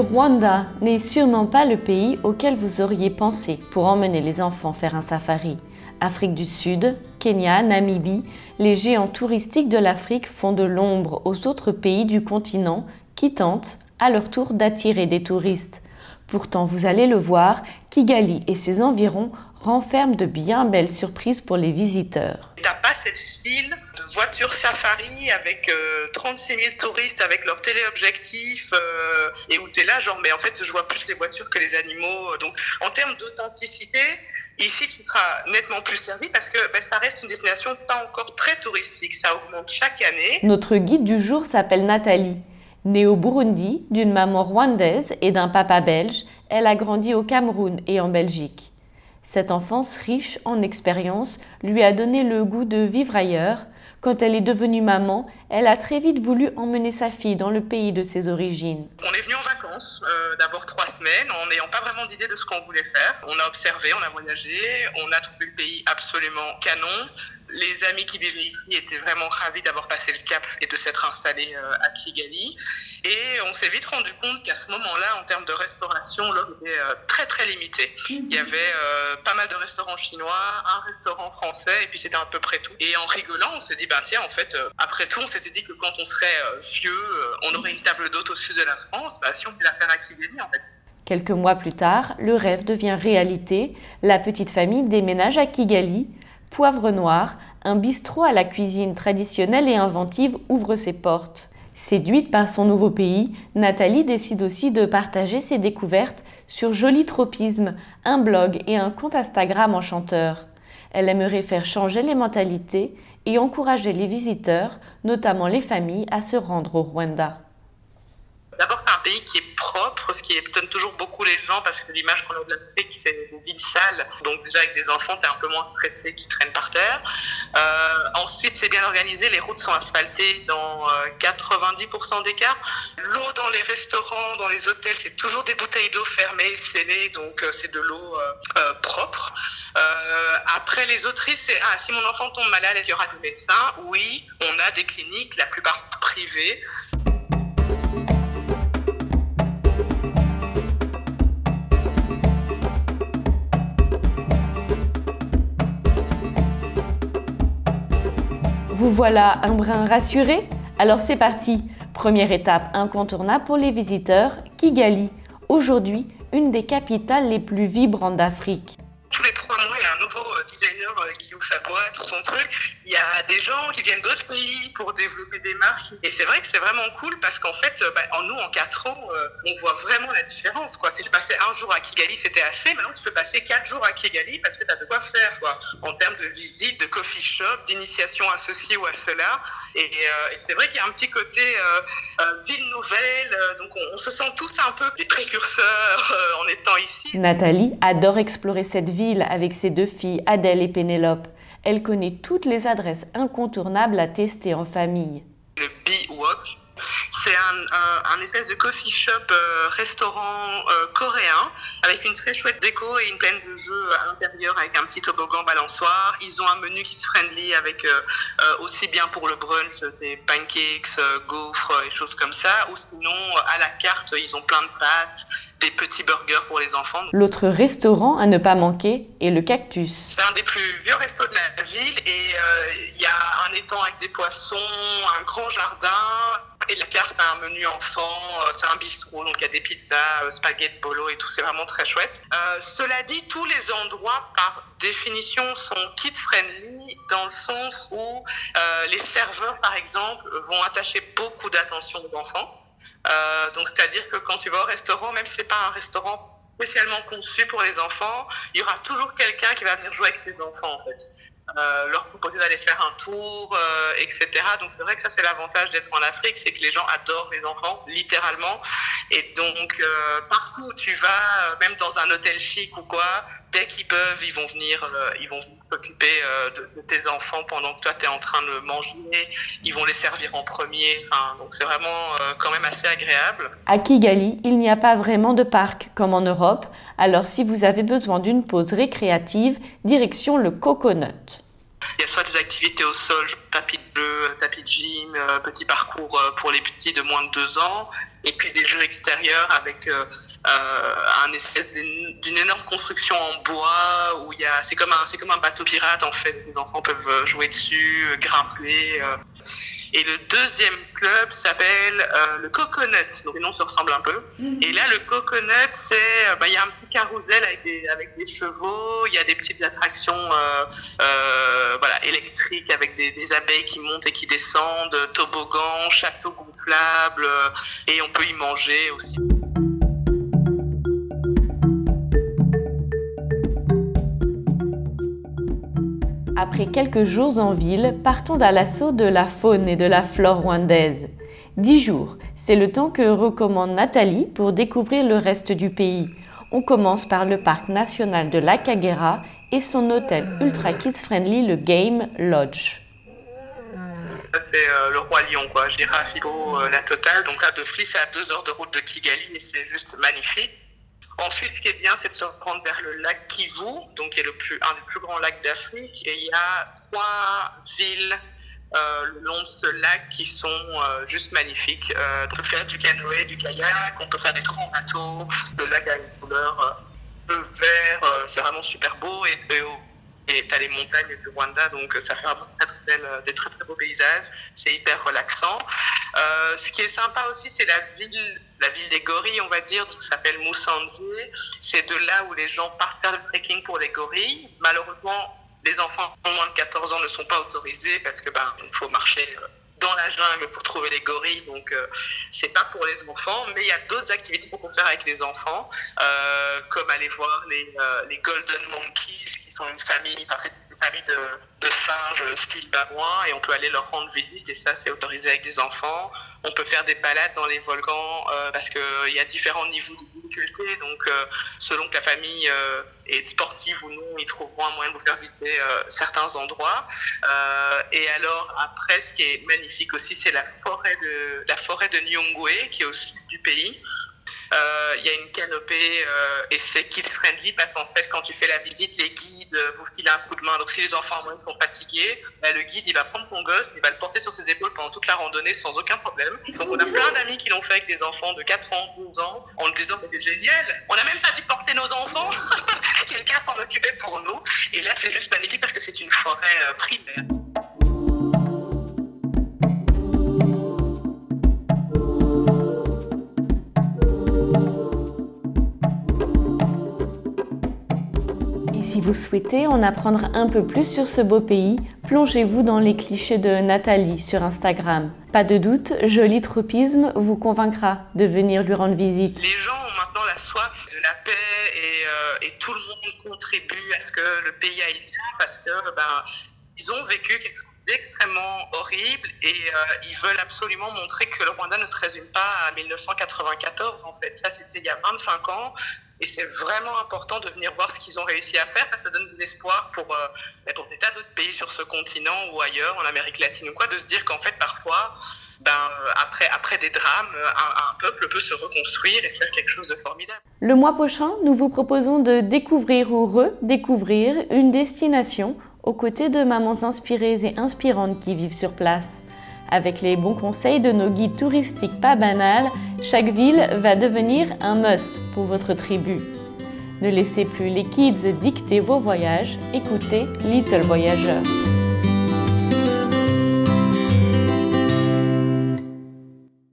Rwanda n'est sûrement pas le pays auquel vous auriez pensé pour emmener les enfants faire un safari. Afrique du Sud, Kenya, Namibie, les géants touristiques de l'Afrique font de l'ombre aux autres pays du continent qui tentent, à leur tour, d'attirer des touristes. Pourtant, vous allez le voir, Kigali et ses environs renferment de bien belles surprises pour les visiteurs. T'as pas cette file de voitures safari avec 36 000 touristes avec leurs téléobjectifs euh, et où t'es là genre mais en fait je vois plus les voitures que les animaux. Donc en termes d'authenticité, Ici, tu seras nettement plus servi parce que ben, ça reste une destination pas encore très touristique. Ça augmente chaque année. Notre guide du jour s'appelle Nathalie. Née au Burundi, d'une maman rwandaise et d'un papa belge, elle a grandi au Cameroun et en Belgique. Cette enfance riche en expériences lui a donné le goût de vivre ailleurs. Quand elle est devenue maman, elle a très vite voulu emmener sa fille dans le pays de ses origines. On est venu en vacances, euh, d'abord trois semaines, en n'ayant pas vraiment d'idée de ce qu'on voulait faire. On a observé, on a voyagé, on a trouvé le pays absolument canon. Les amis qui vivaient ici étaient vraiment ravis d'avoir passé le cap et de s'être installés euh, à Kigali. Et on s'est vite rendu compte qu'à ce moment-là, en termes de restauration, l'offre était euh, très très limitée. Il y avait euh, pas mal de restaurants chinois, un restaurant français, et puis c'était à peu près tout. Et en rigolant, on s'est dit, bah tiens, en fait, après tout, on s'était dit que quand on serait vieux, on aurait une table d'hôte au sud de la France. Bah, si on fait la faire à Kigali, en fait. Quelques mois plus tard, le rêve devient réalité. La petite famille déménage à Kigali Poivre Noir, un bistrot à la cuisine traditionnelle et inventive ouvre ses portes. Séduite par son nouveau pays, Nathalie décide aussi de partager ses découvertes sur Joli Tropisme, un blog et un compte Instagram enchanteur. Elle aimerait faire changer les mentalités et encourager les visiteurs, notamment les familles, à se rendre au Rwanda. D'abord, c'est un pays qui est propre, ce qui étonne toujours beaucoup les gens parce que l'image qu'on a de l'Afrique, c'est des villes sales. Donc, déjà, avec des enfants, tu es un peu moins stressé qu'ils traînent par terre. Euh, ensuite, c'est bien organisé. Les routes sont asphaltées dans 90% euh, des cas. L'eau dans les restaurants, dans les hôtels, c'est toujours des bouteilles d'eau fermées, scellées. Donc, euh, c'est de l'eau propre. après, les autres risques, c'est ah, si mon enfant tombe malade, il y aura des médecins. Oui, on a des cliniques, la plupart privées. Vous voilà un brin rassuré? Alors c'est parti. Première étape incontournable pour les visiteurs, Kigali, aujourd'hui une des capitales les plus vibrantes d'Afrique. Designer euh, qui ouvre sa boîte ou son truc. Il y a des gens qui viennent d'autres pays pour développer des marques. Et c'est vrai que c'est vraiment cool parce qu'en fait, euh, bah, en nous, en quatre ans, euh, on voit vraiment la différence. Quoi. Si tu passais un jour à Kigali, c'était assez. Maintenant, tu peux passer quatre jours à Kigali parce que tu as de quoi faire en termes de visite, de coffee shop, d'initiation à ceci ou à cela. Et, c'est vrai qu'il y a un petit côté ville nouvelle. donc, on, on, se sent tous un peu des précurseurs en étant ici. Nathalie adore explorer cette ville avec ses deux filles, Adèle et Pénélope. Elle connaît toutes les adresses incontournables à tester en famille. Le B-Walk, c'est un, espèce de coffee shop euh, restaurant euh, coréen avec une très chouette déco et une plaine de jeux à l'intérieur avec un petit toboggan balançoire. Ils ont un menu qui se friendly avec euh, aussi bien pour le brunch, c'est pancakes, gaufres et choses comme ça. Ou sinon, à la carte, ils ont plein de pâtes, des petits burgers pour les enfants. L'autre restaurant à ne pas manquer est le Cactus. C'est un des plus vieux restos de la ville et il y a un étang avec des poissons, un grand jardin et la carte a un menu enfant, euh, c'est un bistrot, donc il y a des pizzas, euh, spaghetti, bolo et tout, c'est vraiment très chouette. Euh, cela dit, tous les endroits, par définition, sont kid-friendly dans le sens où les serveurs, par exemple, vont attacher beaucoup d'attention aux enfants. Donc, c'est-à-dire que quand tu vas au restaurant, même si c'est pas un restaurant spécialement conçu pour les enfants, il y aura toujours quelqu'un qui va venir jouer avec tes enfants, en fait. Euh, leur proposer d'aller faire un tour, euh, etc. Donc c'est vrai que ça c'est l'avantage d'être en Afrique, c'est que les gens adorent les enfants, littéralement. Et donc euh, partout où tu vas, même dans un hôtel chic ou quoi, dès qu'ils peuvent, ils vont venir, ils vont s'occuper de, tes enfants pendant que toi tu es en train de manger. Ils vont les servir en premier. Enfin, donc c'est vraiment quand même assez agréable. À Kigali, il n'y a pas vraiment de parc comme en Europe. Alors si vous avez besoin d'une pause récréative, direction le Coconut. Il y a soit des activités au sol, tapis de jeu, tapis de gym, petit parcours pour les petits de moins de deux ans, et puis des jeux extérieurs avec un espèce d'une énorme construction en bois où il y a, c'est comme un, c'est comme un bateau pirate en fait. Les enfants peuvent jouer dessus, grimper. Et le deuxième club s'appelle euh, le Coconut, donc les noms se ressemblent un peu. Mhm. Et là, le Coconut, c'est, euh, bah, il y a un petit carrousel avec des, avec des chevaux, il y a des petites attractions euh, euh voilà, électriques avec des, des, abeilles qui montent et qui descendent, toboggan, château gonflable, et on peut y manger aussi. Après quelques jours en ville, partons à l'assaut de la faune et de la flore rwandaise. Dix jours, c'est le temps que recommande Nathalie pour découvrir le reste du pays. On commence par le parc national de la Kagera et son hôtel ultra kids friendly, le Game Lodge. c'est euh, le roi lion, quoi. Girafico, euh, la totale. Donc là, de Fli, c'est à deux heures de route de Kigali et c'est juste magnifique. Ensuite, ce qui est bien, c'est de se rendre vers le lac Kivu, donc qui est le plus, un des plus grands lacs d'Afrique. Et il y a trois villes euh, le long de ce lac qui sont euh, juste magnifiques. Euh, on peut faire du canoë, du kayak, on peut faire des tours en bateau. Le lac a une couleur bleu vert, c'est vraiment super beau. Et, et et tu as les montagnes du Rwanda, donc ça fait un très, très des très très beaux paysages. C'est hyper relaxant. Euh, ce qui est sympa aussi, c'est la ville, la ville des gorilles, on va dire, qui s'appelle Moussanzi. C'est de là où les gens partent faire le trekking pour les gorilles. Malheureusement, les enfants en moins de 14 ans ne sont pas autorisés parce que ben faut marcher euh, dans la jungle pour trouver les gorilles, donc euh, c'est pas pour les enfants, mais il y a d'autres activités qu'on peut faire avec les enfants, euh, comme aller voir euh, les, Golden Monkeys, qui sont une famille, enfin c'est une famille de, de singes style babouin, et on peut aller leur rendre visite, et ça c'est autorisé avec les enfants. On peut faire des balades dans les volcans parce qu'il y a différents niveaux de difficulté, donc selon que la famille est sportive ou non, ils trouveront un moyen de vous faire visiter certains endroits. et alors après, ce qui est magnifique aussi, c'est la forêt de la forêt de Nyungwe, qui est au sud du pays. Euh, il y a une canopée euh, et c'est kids friendly parce qu'en fait, quand tu fais la visite, les guides euh, vous filent un coup de main. Donc, si les enfants moins sont fatigués, bah, le guide il va prendre ton gosse, il va le porter sur ses épaules pendant toute la randonnée sans aucun problème. Donc, on a plein d'amis qui l'ont fait avec des enfants de 4 ans, 12 ans, en nous disant c'est génial, on n'a même pas dû porter nos enfants, quelqu'un s'en occupait pour nous. Et là, c'est juste magnifique parce que c'est une forêt primaire. Vous souhaitez en apprendre un peu plus sur ce beau pays, plongez-vous dans les clichés de Nathalie sur Instagram. Pas de doute, joli tropisme vous convaincra de venir lui rendre visite. Les gens ont maintenant la soif de la paix et, euh, tout le monde contribue à ce que le pays aille bien parce que ben, ils ont vécu quelque chose d'extrêmement horrible et euh, ils veulent absolument montrer que le Rwanda ne se résume pas à 1994 en fait. Ça c'était il y a 25 ans et c'est vraiment important de venir voir ce qu'ils ont réussi à faire, ça donne de l'espoir pour, euh, ben, pour des tas d'autres pays sur ce continent ou ailleurs, en Amérique latine ou quoi, de se dire qu'en fait, parfois, ben, euh, après, après des drames, un, un, peuple peut se reconstruire et faire quelque chose de formidable. Le mois prochain, nous vous proposons de découvrir ou redécouvrir une destination aux côtés de mamans inspirées et inspirantes qui vivent sur place. Avec les bons conseils de nos guides touristiques pas banals, chaque ville va devenir un must pour votre tribu. Ne laissez plus les kids dicter vos voyages, écoutez Little Voyageur.